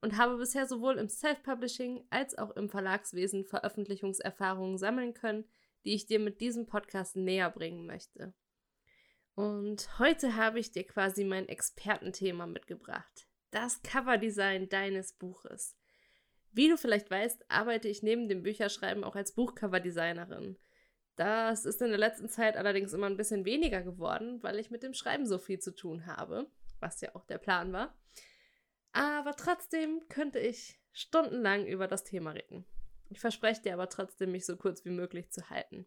und habe bisher sowohl im Self-Publishing als auch im Verlagswesen Veröffentlichungserfahrungen sammeln können, die ich dir mit diesem Podcast näher bringen möchte. Und heute habe ich dir quasi mein Expertenthema mitgebracht. Das Coverdesign deines Buches. Wie du vielleicht weißt, arbeite ich neben dem Bücherschreiben auch als Buchcoverdesignerin. Das ist in der letzten Zeit allerdings immer ein bisschen weniger geworden, weil ich mit dem Schreiben so viel zu tun habe, was ja auch der Plan war. Aber trotzdem könnte ich stundenlang über das Thema reden. Ich verspreche dir aber trotzdem, mich so kurz wie möglich zu halten.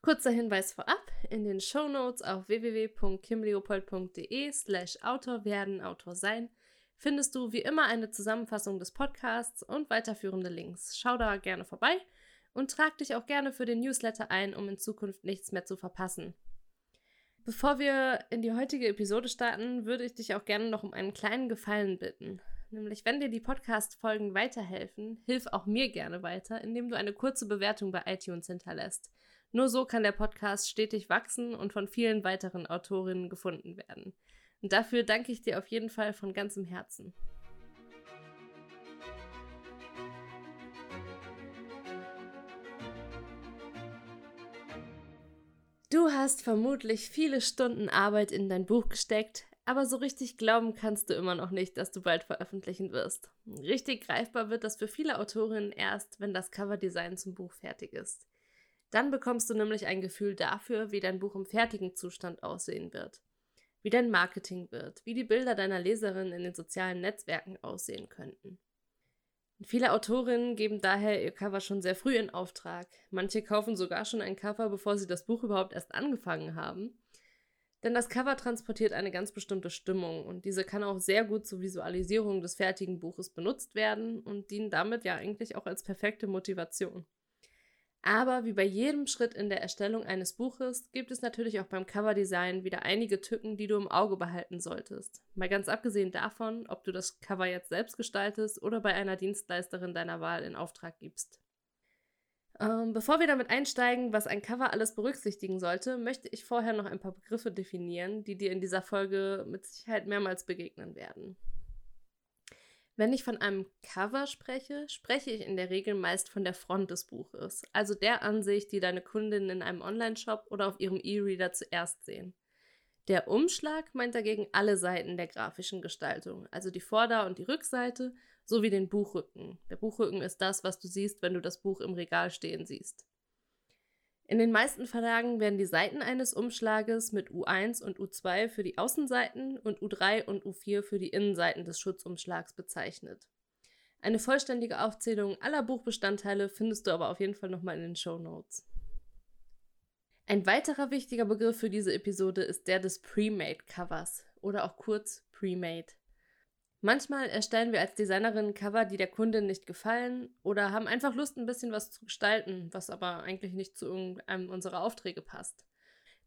Kurzer Hinweis vorab, in den Show Notes auf www.kimleopold.de slash Autor werden, Autor sein findest du wie immer eine Zusammenfassung des Podcasts und weiterführende Links. Schau da gerne vorbei und trag dich auch gerne für den Newsletter ein, um in Zukunft nichts mehr zu verpassen. Bevor wir in die heutige Episode starten, würde ich dich auch gerne noch um einen kleinen Gefallen bitten. Nämlich, wenn dir die Podcast-Folgen weiterhelfen, hilf auch mir gerne weiter, indem du eine kurze Bewertung bei iTunes hinterlässt. Nur so kann der Podcast stetig wachsen und von vielen weiteren Autorinnen gefunden werden. Und dafür danke ich dir auf jeden Fall von ganzem Herzen. Du hast vermutlich viele Stunden Arbeit in dein Buch gesteckt, aber so richtig glauben kannst du immer noch nicht, dass du bald veröffentlichen wirst. Richtig greifbar wird das für viele Autorinnen erst, wenn das Coverdesign zum Buch fertig ist. Dann bekommst du nämlich ein Gefühl dafür, wie dein Buch im fertigen Zustand aussehen wird, wie dein Marketing wird, wie die Bilder deiner Leserin in den sozialen Netzwerken aussehen könnten. Viele Autorinnen geben daher ihr Cover schon sehr früh in Auftrag. Manche kaufen sogar schon ein Cover, bevor sie das Buch überhaupt erst angefangen haben. Denn das Cover transportiert eine ganz bestimmte Stimmung und diese kann auch sehr gut zur Visualisierung des fertigen Buches benutzt werden und dient damit ja eigentlich auch als perfekte Motivation. Aber wie bei jedem Schritt in der Erstellung eines Buches gibt es natürlich auch beim Coverdesign wieder einige Tücken, die du im Auge behalten solltest. Mal ganz abgesehen davon, ob du das Cover jetzt selbst gestaltest oder bei einer Dienstleisterin deiner Wahl in Auftrag gibst. Ähm, bevor wir damit einsteigen, was ein Cover alles berücksichtigen sollte, möchte ich vorher noch ein paar Begriffe definieren, die dir in dieser Folge mit Sicherheit mehrmals begegnen werden. Wenn ich von einem Cover spreche, spreche ich in der Regel meist von der Front des Buches, also der Ansicht, die deine Kundinnen in einem Online-Shop oder auf ihrem E-Reader zuerst sehen. Der Umschlag meint dagegen alle Seiten der grafischen Gestaltung, also die Vorder- und die Rückseite sowie den Buchrücken. Der Buchrücken ist das, was du siehst, wenn du das Buch im Regal stehen siehst. In den meisten Verlagen werden die Seiten eines Umschlages mit U1 und U2 für die Außenseiten und U3 und U4 für die Innenseiten des Schutzumschlags bezeichnet. Eine vollständige Aufzählung aller Buchbestandteile findest du aber auf jeden Fall nochmal in den Show Notes. Ein weiterer wichtiger Begriff für diese Episode ist der des Pre-Made Covers oder auch kurz Pre-Made. Manchmal erstellen wir als Designerin Cover, die der Kundin nicht gefallen oder haben einfach Lust, ein bisschen was zu gestalten, was aber eigentlich nicht zu irgendeinem unserer Aufträge passt.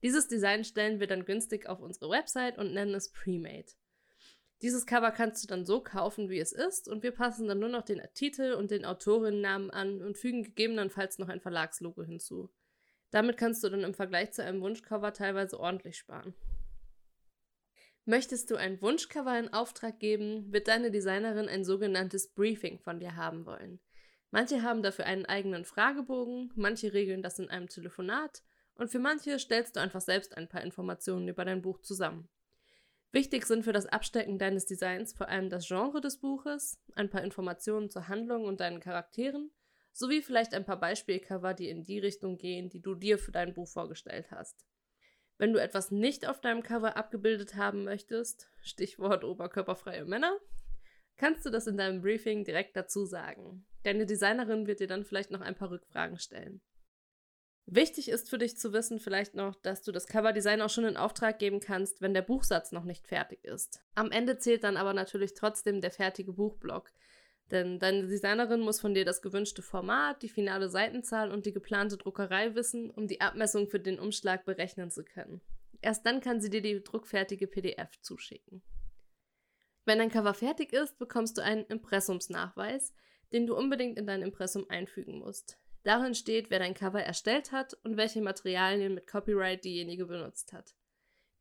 Dieses Design stellen wir dann günstig auf unsere Website und nennen es Pre-Made. Dieses Cover kannst du dann so kaufen, wie es ist, und wir passen dann nur noch den Titel und den Autorinnennamen an und fügen gegebenenfalls noch ein Verlagslogo hinzu. Damit kannst du dann im Vergleich zu einem Wunschcover teilweise ordentlich sparen. Möchtest du ein Wunschcover in Auftrag geben, wird deine Designerin ein sogenanntes Briefing von dir haben wollen. Manche haben dafür einen eigenen Fragebogen, manche regeln das in einem Telefonat und für manche stellst du einfach selbst ein paar Informationen über dein Buch zusammen. Wichtig sind für das Abstecken deines Designs vor allem das Genre des Buches, ein paar Informationen zur Handlung und deinen Charakteren, sowie vielleicht ein paar Beispielcover, die in die Richtung gehen, die du dir für dein Buch vorgestellt hast. Wenn du etwas nicht auf deinem Cover abgebildet haben möchtest, Stichwort oberkörperfreie Männer, kannst du das in deinem Briefing direkt dazu sagen. Deine Designerin wird dir dann vielleicht noch ein paar Rückfragen stellen. Wichtig ist für dich zu wissen vielleicht noch, dass du das Coverdesign auch schon in Auftrag geben kannst, wenn der Buchsatz noch nicht fertig ist. Am Ende zählt dann aber natürlich trotzdem der fertige Buchblock. Denn deine Designerin muss von dir das gewünschte Format, die finale Seitenzahl und die geplante Druckerei wissen, um die Abmessung für den Umschlag berechnen zu können. Erst dann kann sie dir die druckfertige PDF zuschicken. Wenn dein Cover fertig ist, bekommst du einen Impressumsnachweis, den du unbedingt in dein Impressum einfügen musst. Darin steht, wer dein Cover erstellt hat und welche Materialien mit Copyright diejenige benutzt hat.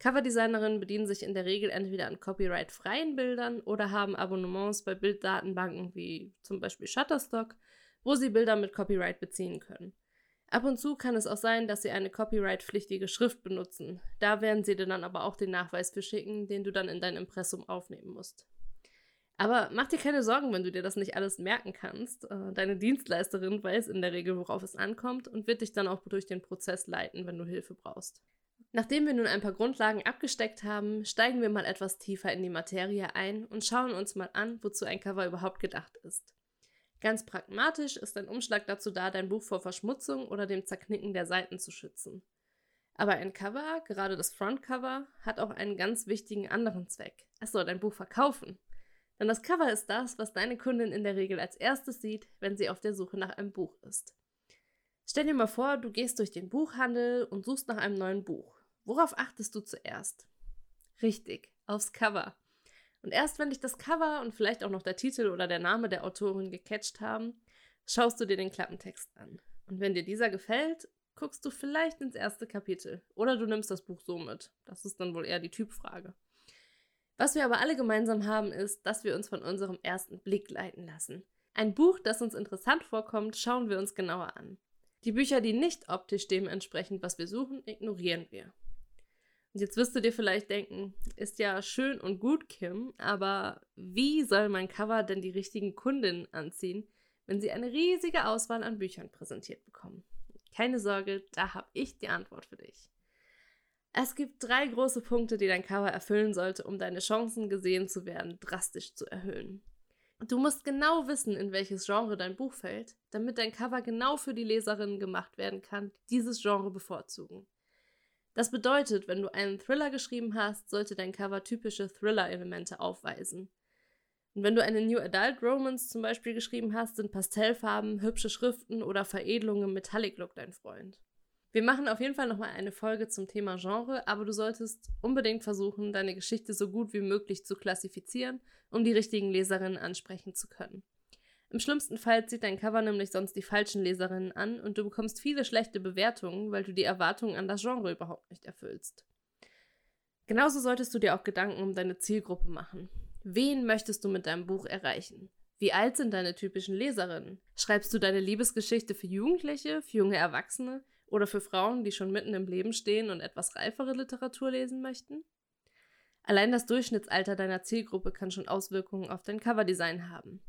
Coverdesignerinnen bedienen sich in der Regel entweder an copyright-freien Bildern oder haben Abonnements bei Bilddatenbanken wie zum Beispiel Shutterstock, wo sie Bilder mit Copyright beziehen können. Ab und zu kann es auch sein, dass sie eine copyright-pflichtige Schrift benutzen. Da werden sie dir dann aber auch den Nachweis für schicken, den du dann in dein Impressum aufnehmen musst. Aber mach dir keine Sorgen, wenn du dir das nicht alles merken kannst. Äh, deine Dienstleisterin weiß in der Regel, worauf es ankommt und wird dich dann auch durch den Prozess leiten, wenn du Hilfe brauchst. Nachdem wir nun ein paar Grundlagen abgesteckt haben, steigen wir mal etwas tiefer in die Materie ein und schauen uns mal an, wozu ein Cover überhaupt gedacht ist. Ganz pragmatisch ist ein Umschlag dazu da, dein Buch vor Verschmutzung oder dem Zerknicken der Seiten zu schützen. Aber ein Cover, gerade das Frontcover, hat auch einen ganz wichtigen anderen Zweck. Es soll dein Buch verkaufen. Denn das Cover ist das, was deine Kundin in der Regel als erstes sieht, wenn sie auf der Suche nach einem Buch ist. Stell dir mal vor, du gehst durch den Buchhandel und suchst nach einem neuen Buch. Worauf achtest du zuerst? Richtig, aufs Cover. Und erst wenn dich das Cover und vielleicht auch noch der Titel oder der Name der Autorin gecatcht haben, schaust du dir den Klappentext an. Und wenn dir dieser gefällt, guckst du vielleicht ins erste Kapitel. Oder du nimmst das Buch so mit. Das ist dann wohl eher die Typfrage. Was wir aber alle gemeinsam haben, ist, dass wir uns von unserem ersten Blick leiten lassen. Ein Buch, das uns interessant vorkommt, schauen wir uns genauer an. Die Bücher, die nicht optisch dementsprechend, was wir suchen, ignorieren wir. Jetzt wirst du dir vielleicht denken, ist ja schön und gut, Kim, aber wie soll mein Cover denn die richtigen Kundinnen anziehen, wenn sie eine riesige Auswahl an Büchern präsentiert bekommen? Keine Sorge, da habe ich die Antwort für dich. Es gibt drei große Punkte, die dein Cover erfüllen sollte, um deine Chancen gesehen zu werden drastisch zu erhöhen. Du musst genau wissen, in welches Genre dein Buch fällt, damit dein Cover genau für die Leserinnen gemacht werden kann, die dieses Genre bevorzugen. Das bedeutet, wenn du einen Thriller geschrieben hast, sollte dein Cover typische Thriller-Elemente aufweisen. Und wenn du eine New Adult Romance zum Beispiel geschrieben hast, sind Pastellfarben, hübsche Schriften oder Veredelungen im Metallic Look dein Freund. Wir machen auf jeden Fall nochmal eine Folge zum Thema Genre, aber du solltest unbedingt versuchen, deine Geschichte so gut wie möglich zu klassifizieren, um die richtigen Leserinnen ansprechen zu können. Im schlimmsten Fall zieht dein Cover nämlich sonst die falschen Leserinnen an und du bekommst viele schlechte Bewertungen, weil du die Erwartungen an das Genre überhaupt nicht erfüllst. Genauso solltest du dir auch Gedanken um deine Zielgruppe machen. Wen möchtest du mit deinem Buch erreichen? Wie alt sind deine typischen Leserinnen? Schreibst du deine Liebesgeschichte für Jugendliche, für junge Erwachsene oder für Frauen, die schon mitten im Leben stehen und etwas reifere Literatur lesen möchten? Allein das Durchschnittsalter deiner Zielgruppe kann schon Auswirkungen auf dein Coverdesign haben.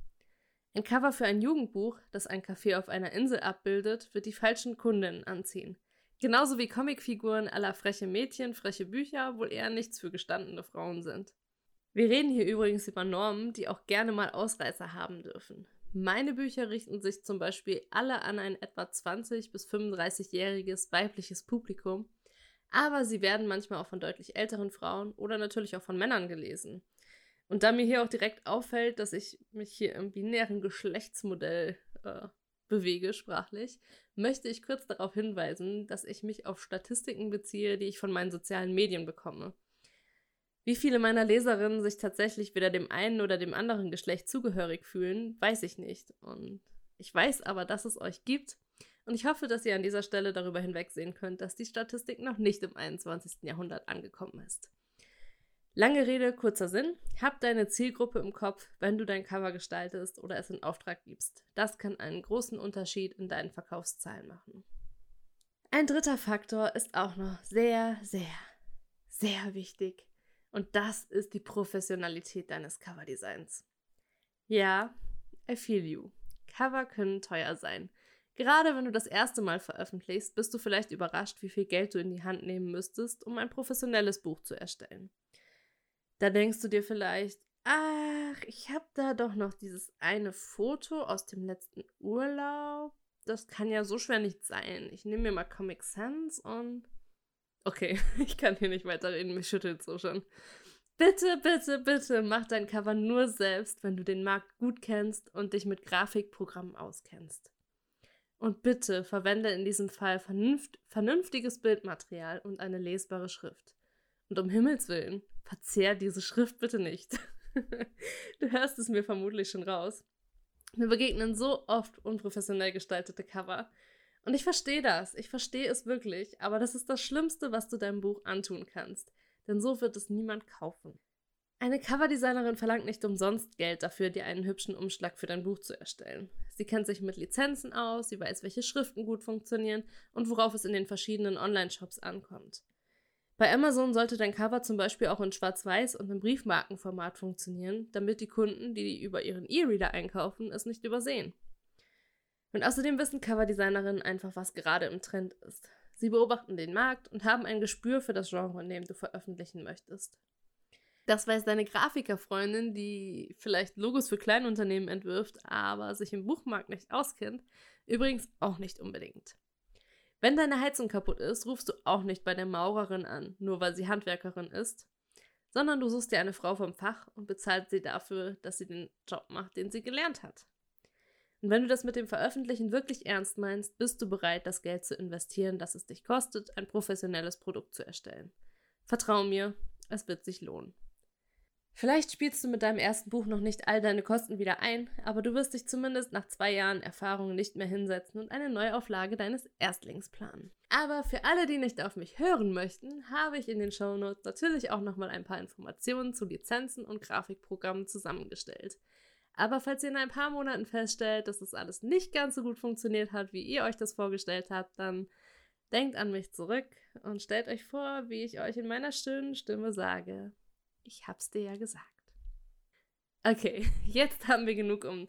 Ein Cover für ein Jugendbuch, das ein Café auf einer Insel abbildet, wird die falschen Kundinnen anziehen. Genauso wie Comicfiguren aller freche Mädchen, freche Bücher wohl eher nichts für gestandene Frauen sind. Wir reden hier übrigens über Normen, die auch gerne mal Ausreißer haben dürfen. Meine Bücher richten sich zum Beispiel alle an ein etwa 20- bis 35-jähriges weibliches Publikum, aber sie werden manchmal auch von deutlich älteren Frauen oder natürlich auch von Männern gelesen. Und da mir hier auch direkt auffällt, dass ich mich hier im binären Geschlechtsmodell äh, bewege, sprachlich, möchte ich kurz darauf hinweisen, dass ich mich auf Statistiken beziehe, die ich von meinen sozialen Medien bekomme. Wie viele meiner Leserinnen sich tatsächlich weder dem einen oder dem anderen Geschlecht zugehörig fühlen, weiß ich nicht. Und ich weiß aber, dass es euch gibt. Und ich hoffe, dass ihr an dieser Stelle darüber hinwegsehen könnt, dass die Statistik noch nicht im 21. Jahrhundert angekommen ist. Lange Rede, kurzer Sinn. Hab deine Zielgruppe im Kopf, wenn du dein Cover gestaltest oder es in Auftrag gibst. Das kann einen großen Unterschied in deinen Verkaufszahlen machen. Ein dritter Faktor ist auch noch sehr, sehr, sehr wichtig. Und das ist die Professionalität deines Coverdesigns. Ja, I feel you. Cover können teuer sein. Gerade wenn du das erste Mal veröffentlichst, bist du vielleicht überrascht, wie viel Geld du in die Hand nehmen müsstest, um ein professionelles Buch zu erstellen. Da denkst du dir vielleicht, ach, ich habe da doch noch dieses eine Foto aus dem letzten Urlaub. Das kann ja so schwer nicht sein. Ich nehme mir mal Comic Sans und. Okay, ich kann hier nicht weiterreden, mich schüttelt so schon. Bitte, bitte, bitte mach dein Cover nur selbst, wenn du den Markt gut kennst und dich mit Grafikprogrammen auskennst. Und bitte verwende in diesem Fall vernünft vernünftiges Bildmaterial und eine lesbare Schrift. Und um Himmels Willen, verzehr diese Schrift bitte nicht. du hörst es mir vermutlich schon raus. Mir begegnen so oft unprofessionell gestaltete Cover. Und ich verstehe das, ich verstehe es wirklich, aber das ist das Schlimmste, was du deinem Buch antun kannst, denn so wird es niemand kaufen. Eine Coverdesignerin verlangt nicht umsonst Geld dafür, dir einen hübschen Umschlag für dein Buch zu erstellen. Sie kennt sich mit Lizenzen aus, sie weiß, welche Schriften gut funktionieren und worauf es in den verschiedenen Online-Shops ankommt. Bei Amazon sollte dein Cover zum Beispiel auch in Schwarz-Weiß und im Briefmarkenformat funktionieren, damit die Kunden, die über ihren E-Reader einkaufen, es nicht übersehen. Und außerdem wissen Coverdesignerinnen einfach, was gerade im Trend ist. Sie beobachten den Markt und haben ein Gespür für das Genre, in dem du veröffentlichen möchtest. Das weiß deine Grafikerfreundin, die vielleicht Logos für Kleinunternehmen entwirft, aber sich im Buchmarkt nicht auskennt, übrigens auch nicht unbedingt. Wenn deine Heizung kaputt ist, rufst du auch nicht bei der Maurerin an, nur weil sie Handwerkerin ist, sondern du suchst dir eine Frau vom Fach und bezahlst sie dafür, dass sie den Job macht, den sie gelernt hat. Und wenn du das mit dem Veröffentlichen wirklich ernst meinst, bist du bereit, das Geld zu investieren, das es dich kostet, ein professionelles Produkt zu erstellen. Vertrau mir, es wird sich lohnen. Vielleicht spielst du mit deinem ersten Buch noch nicht all deine Kosten wieder ein, aber du wirst dich zumindest nach zwei Jahren Erfahrung nicht mehr hinsetzen und eine Neuauflage deines Erstlings planen. Aber für alle, die nicht auf mich hören möchten, habe ich in den Shownotes natürlich auch nochmal ein paar Informationen zu Lizenzen und Grafikprogrammen zusammengestellt. Aber falls ihr in ein paar Monaten feststellt, dass das alles nicht ganz so gut funktioniert hat, wie ihr euch das vorgestellt habt, dann denkt an mich zurück und stellt euch vor, wie ich euch in meiner schönen Stimme sage. Ich hab's dir ja gesagt. Okay, jetzt haben wir genug um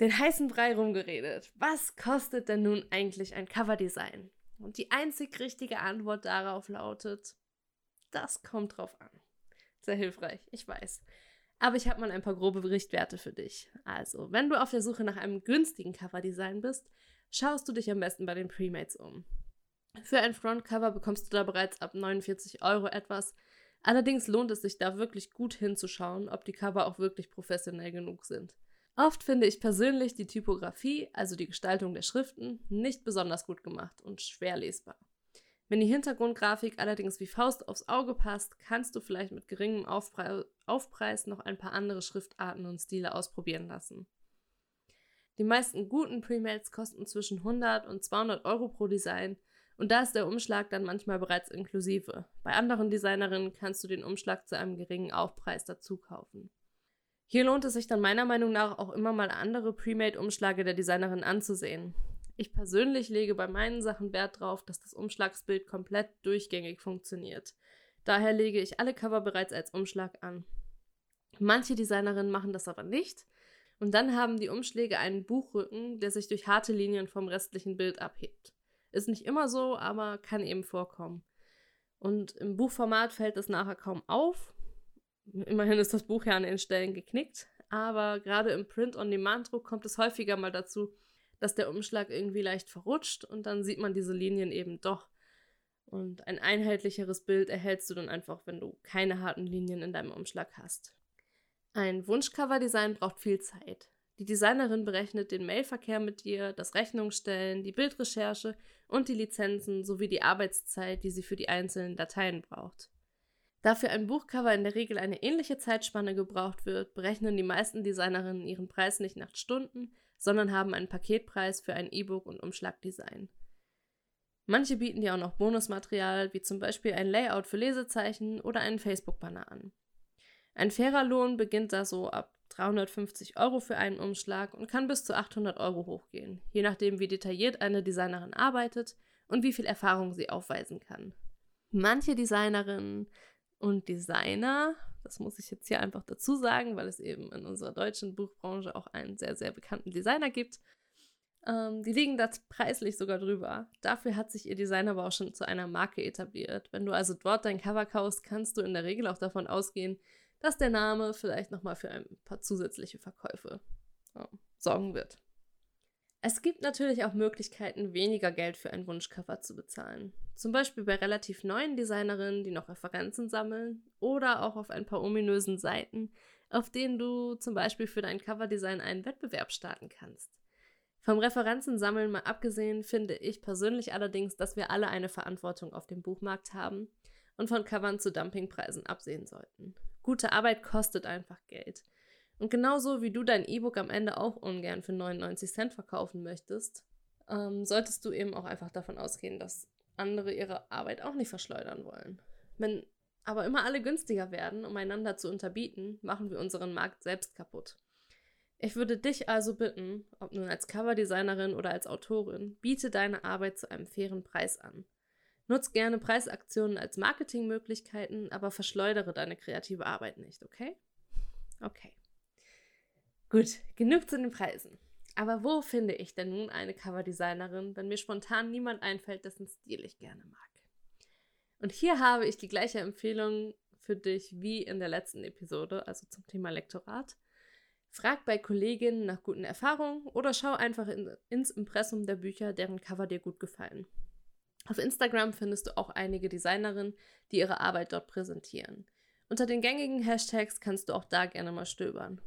den heißen Brei rumgeredet. Was kostet denn nun eigentlich ein Coverdesign? Und die einzig richtige Antwort darauf lautet, das kommt drauf an. Sehr hilfreich, ich weiß. Aber ich habe mal ein paar grobe Berichtwerte für dich. Also, wenn du auf der Suche nach einem günstigen Coverdesign bist, schaust du dich am besten bei den Premates um. Für ein Frontcover bekommst du da bereits ab 49 Euro etwas. Allerdings lohnt es sich da wirklich gut hinzuschauen, ob die Cover auch wirklich professionell genug sind. Oft finde ich persönlich die Typografie, also die Gestaltung der Schriften, nicht besonders gut gemacht und schwer lesbar. Wenn die Hintergrundgrafik allerdings wie Faust aufs Auge passt, kannst du vielleicht mit geringem Aufpre Aufpreis noch ein paar andere Schriftarten und Stile ausprobieren lassen. Die meisten guten Premates kosten zwischen 100 und 200 Euro pro Design und da ist der Umschlag dann manchmal bereits inklusive. Bei anderen Designerinnen kannst du den Umschlag zu einem geringen Aufpreis dazu kaufen. Hier lohnt es sich dann meiner Meinung nach auch immer mal andere Premade-Umschläge der Designerin anzusehen. Ich persönlich lege bei meinen Sachen Wert darauf, dass das Umschlagsbild komplett durchgängig funktioniert. Daher lege ich alle Cover bereits als Umschlag an. Manche Designerinnen machen das aber nicht und dann haben die Umschläge einen Buchrücken, der sich durch harte Linien vom restlichen Bild abhebt. Ist nicht immer so, aber kann eben vorkommen. Und im Buchformat fällt es nachher kaum auf. Immerhin ist das Buch ja an den Stellen geknickt, aber gerade im Print-on-Demand-Druck kommt es häufiger mal dazu, dass der Umschlag irgendwie leicht verrutscht und dann sieht man diese Linien eben doch. Und ein einheitlicheres Bild erhältst du dann einfach, wenn du keine harten Linien in deinem Umschlag hast. Ein Wunschcover-Design braucht viel Zeit. Die Designerin berechnet den Mailverkehr mit dir, das Rechnungsstellen, die Bildrecherche und die Lizenzen sowie die Arbeitszeit, die sie für die einzelnen Dateien braucht. Da für ein Buchcover in der Regel eine ähnliche Zeitspanne gebraucht wird, berechnen die meisten Designerinnen ihren Preis nicht nach Stunden, sondern haben einen Paketpreis für ein E-Book und Umschlagdesign. Manche bieten dir auch noch Bonusmaterial, wie zum Beispiel ein Layout für Lesezeichen oder einen Facebook-Banner an. Ein fairer Lohn beginnt da so ab 350 Euro für einen Umschlag und kann bis zu 800 Euro hochgehen, je nachdem, wie detailliert eine Designerin arbeitet und wie viel Erfahrung sie aufweisen kann. Manche Designerinnen und Designer das muss ich jetzt hier einfach dazu sagen, weil es eben in unserer deutschen Buchbranche auch einen sehr, sehr bekannten Designer gibt. Ähm, die liegen da preislich sogar drüber. Dafür hat sich ihr Design aber auch schon zu einer Marke etabliert. Wenn du also dort dein Cover kaufst, kannst du in der Regel auch davon ausgehen, dass der Name vielleicht nochmal für ein paar zusätzliche Verkäufe äh, sorgen wird. Es gibt natürlich auch Möglichkeiten, weniger Geld für ein Wunschcover zu bezahlen. Zum Beispiel bei relativ neuen Designerinnen, die noch Referenzen sammeln, oder auch auf ein paar ominösen Seiten, auf denen du zum Beispiel für dein Coverdesign einen Wettbewerb starten kannst. Vom Referenzen sammeln mal abgesehen, finde ich persönlich allerdings, dass wir alle eine Verantwortung auf dem Buchmarkt haben und von Covern zu Dumpingpreisen absehen sollten. Gute Arbeit kostet einfach Geld. Und genauso wie du dein E-Book am Ende auch ungern für 99 Cent verkaufen möchtest, ähm, solltest du eben auch einfach davon ausgehen, dass andere ihre Arbeit auch nicht verschleudern wollen. Wenn aber immer alle günstiger werden, um einander zu unterbieten, machen wir unseren Markt selbst kaputt. Ich würde dich also bitten, ob nun als Coverdesignerin oder als Autorin, biete deine Arbeit zu einem fairen Preis an. Nutz gerne Preisaktionen als Marketingmöglichkeiten, aber verschleudere deine kreative Arbeit nicht, okay? Okay. Gut, genug zu den Preisen. Aber wo finde ich denn nun eine Coverdesignerin, wenn mir spontan niemand einfällt, dessen Stil ich gerne mag? Und hier habe ich die gleiche Empfehlung für dich wie in der letzten Episode, also zum Thema Lektorat. Frag bei Kolleginnen nach guten Erfahrungen oder schau einfach in, ins Impressum der Bücher, deren Cover dir gut gefallen. Auf Instagram findest du auch einige Designerinnen, die ihre Arbeit dort präsentieren. Unter den gängigen Hashtags kannst du auch da gerne mal stöbern.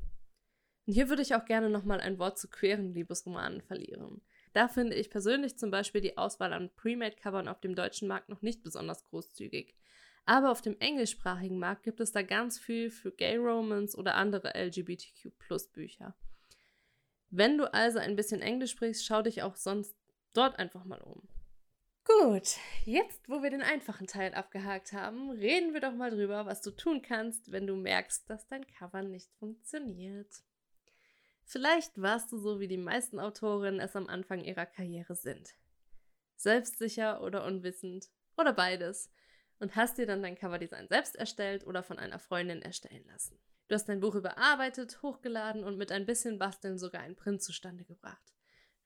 Und hier würde ich auch gerne nochmal ein Wort zu queeren Liebesromanen verlieren. Da finde ich persönlich zum Beispiel die Auswahl an Pre-Made-Covern auf dem deutschen Markt noch nicht besonders großzügig. Aber auf dem englischsprachigen Markt gibt es da ganz viel für Gay Romans oder andere LGBTQ-Plus-Bücher. Wenn du also ein bisschen Englisch sprichst, schau dich auch sonst dort einfach mal um. Gut, jetzt, wo wir den einfachen Teil abgehakt haben, reden wir doch mal drüber, was du tun kannst, wenn du merkst, dass dein Cover nicht funktioniert. Vielleicht warst du so wie die meisten Autorinnen es am Anfang ihrer Karriere sind. Selbstsicher oder unwissend oder beides und hast dir dann dein Coverdesign selbst erstellt oder von einer Freundin erstellen lassen. Du hast dein Buch überarbeitet, hochgeladen und mit ein bisschen Basteln sogar einen Print zustande gebracht.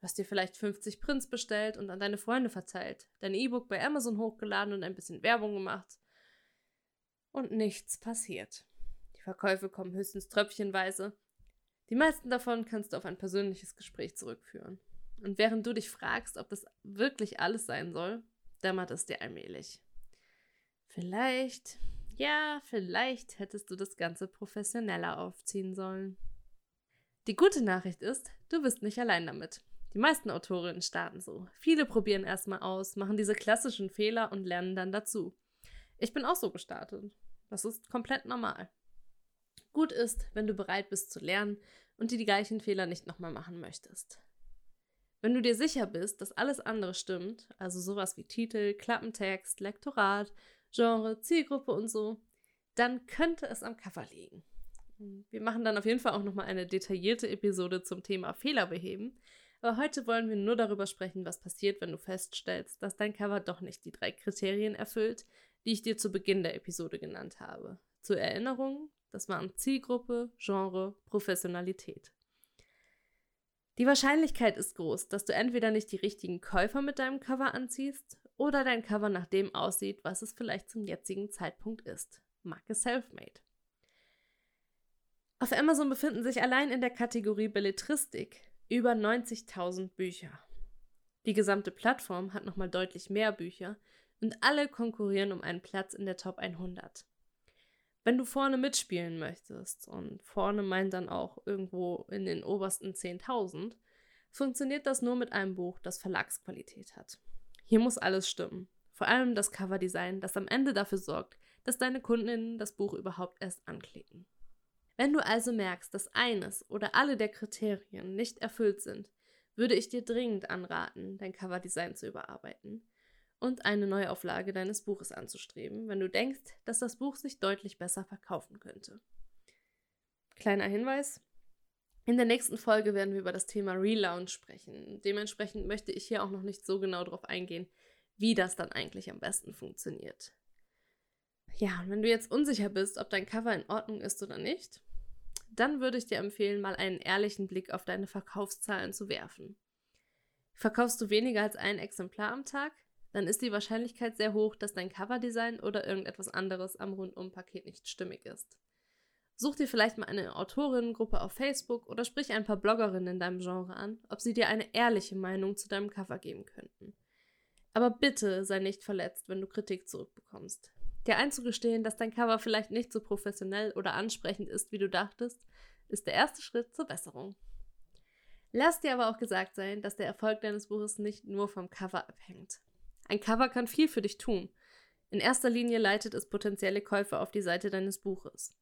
Du hast dir vielleicht 50 Prints bestellt und an deine Freunde verteilt, dein E-Book bei Amazon hochgeladen und ein bisschen Werbung gemacht. Und nichts passiert. Die Verkäufe kommen höchstens tröpfchenweise die meisten davon kannst du auf ein persönliches Gespräch zurückführen. Und während du dich fragst, ob das wirklich alles sein soll, dämmert es dir allmählich. Vielleicht, ja, vielleicht hättest du das Ganze professioneller aufziehen sollen. Die gute Nachricht ist, du bist nicht allein damit. Die meisten Autorinnen starten so. Viele probieren erstmal aus, machen diese klassischen Fehler und lernen dann dazu. Ich bin auch so gestartet. Das ist komplett normal. Gut ist, wenn du bereit bist zu lernen und dir die gleichen Fehler nicht nochmal machen möchtest. Wenn du dir sicher bist, dass alles andere stimmt, also sowas wie Titel, Klappentext, Lektorat, Genre, Zielgruppe und so, dann könnte es am Cover liegen. Wir machen dann auf jeden Fall auch nochmal eine detaillierte Episode zum Thema Fehler beheben. Aber heute wollen wir nur darüber sprechen, was passiert, wenn du feststellst, dass dein Cover doch nicht die drei Kriterien erfüllt, die ich dir zu Beginn der Episode genannt habe. Zur Erinnerung, das waren Zielgruppe, Genre, Professionalität. Die Wahrscheinlichkeit ist groß, dass du entweder nicht die richtigen Käufer mit deinem Cover anziehst oder dein Cover nach dem aussieht, was es vielleicht zum jetzigen Zeitpunkt ist. Marke Selfmade. Auf Amazon befinden sich allein in der Kategorie Belletristik über 90.000 Bücher. Die gesamte Plattform hat nochmal deutlich mehr Bücher und alle konkurrieren um einen Platz in der Top 100 wenn du vorne mitspielen möchtest, und vorne meint dann auch irgendwo in den obersten 10.000, funktioniert das nur mit einem Buch, das Verlagsqualität hat. Hier muss alles stimmen. Vor allem das Coverdesign, das am Ende dafür sorgt, dass deine Kundinnen das Buch überhaupt erst anklicken. Wenn du also merkst, dass eines oder alle der Kriterien nicht erfüllt sind, würde ich dir dringend anraten, dein Coverdesign zu überarbeiten und eine Neuauflage deines Buches anzustreben, wenn du denkst, dass das Buch sich deutlich besser verkaufen könnte. Kleiner Hinweis. In der nächsten Folge werden wir über das Thema Relaunch sprechen. Dementsprechend möchte ich hier auch noch nicht so genau darauf eingehen, wie das dann eigentlich am besten funktioniert. Ja, und wenn du jetzt unsicher bist, ob dein Cover in Ordnung ist oder nicht, dann würde ich dir empfehlen, mal einen ehrlichen Blick auf deine Verkaufszahlen zu werfen. Verkaufst du weniger als ein Exemplar am Tag, dann ist die Wahrscheinlichkeit sehr hoch, dass dein Coverdesign oder irgendetwas anderes am Rundum-Paket nicht stimmig ist. Such dir vielleicht mal eine Autorinnengruppe auf Facebook oder sprich ein paar Bloggerinnen in deinem Genre an, ob sie dir eine ehrliche Meinung zu deinem Cover geben könnten. Aber bitte sei nicht verletzt, wenn du Kritik zurückbekommst. Dir einzugestehen, dass dein Cover vielleicht nicht so professionell oder ansprechend ist, wie du dachtest, ist der erste Schritt zur Besserung. Lass dir aber auch gesagt sein, dass der Erfolg deines Buches nicht nur vom Cover abhängt. Ein Cover kann viel für dich tun. In erster Linie leitet es potenzielle Käufer auf die Seite deines Buches.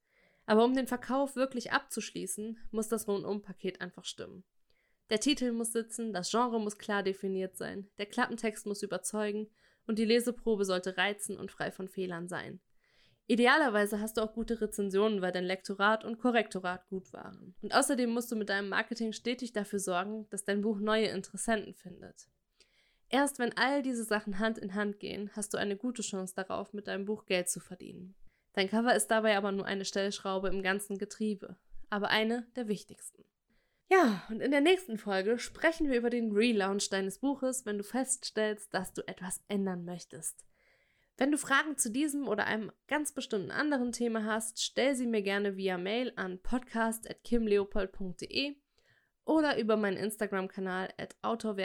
Aber um den Verkauf wirklich abzuschließen, muss das Rundum-Paket einfach stimmen. Der Titel muss sitzen, das Genre muss klar definiert sein, der Klappentext muss überzeugen und die Leseprobe sollte reizen und frei von Fehlern sein. Idealerweise hast du auch gute Rezensionen, weil dein Lektorat und Korrektorat gut waren. Und außerdem musst du mit deinem Marketing stetig dafür sorgen, dass dein Buch neue Interessenten findet. Erst wenn all diese Sachen Hand in Hand gehen, hast du eine gute Chance darauf, mit deinem Buch Geld zu verdienen. Dein Cover ist dabei aber nur eine Stellschraube im ganzen Getriebe, aber eine der wichtigsten. Ja, und in der nächsten Folge sprechen wir über den Relaunch deines Buches, wenn du feststellst, dass du etwas ändern möchtest. Wenn du Fragen zu diesem oder einem ganz bestimmten anderen Thema hast, stell sie mir gerne via Mail an podcast.kimleopold.de oder über meinen Instagram-Kanal at Autor.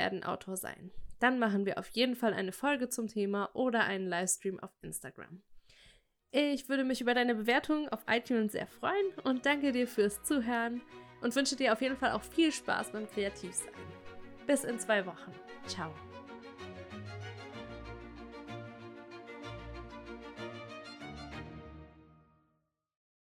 Dann machen wir auf jeden Fall eine Folge zum Thema oder einen Livestream auf Instagram. Ich würde mich über deine Bewertung auf iTunes sehr freuen und danke dir fürs Zuhören und wünsche dir auf jeden Fall auch viel Spaß beim Kreativsein. Bis in zwei Wochen. Ciao.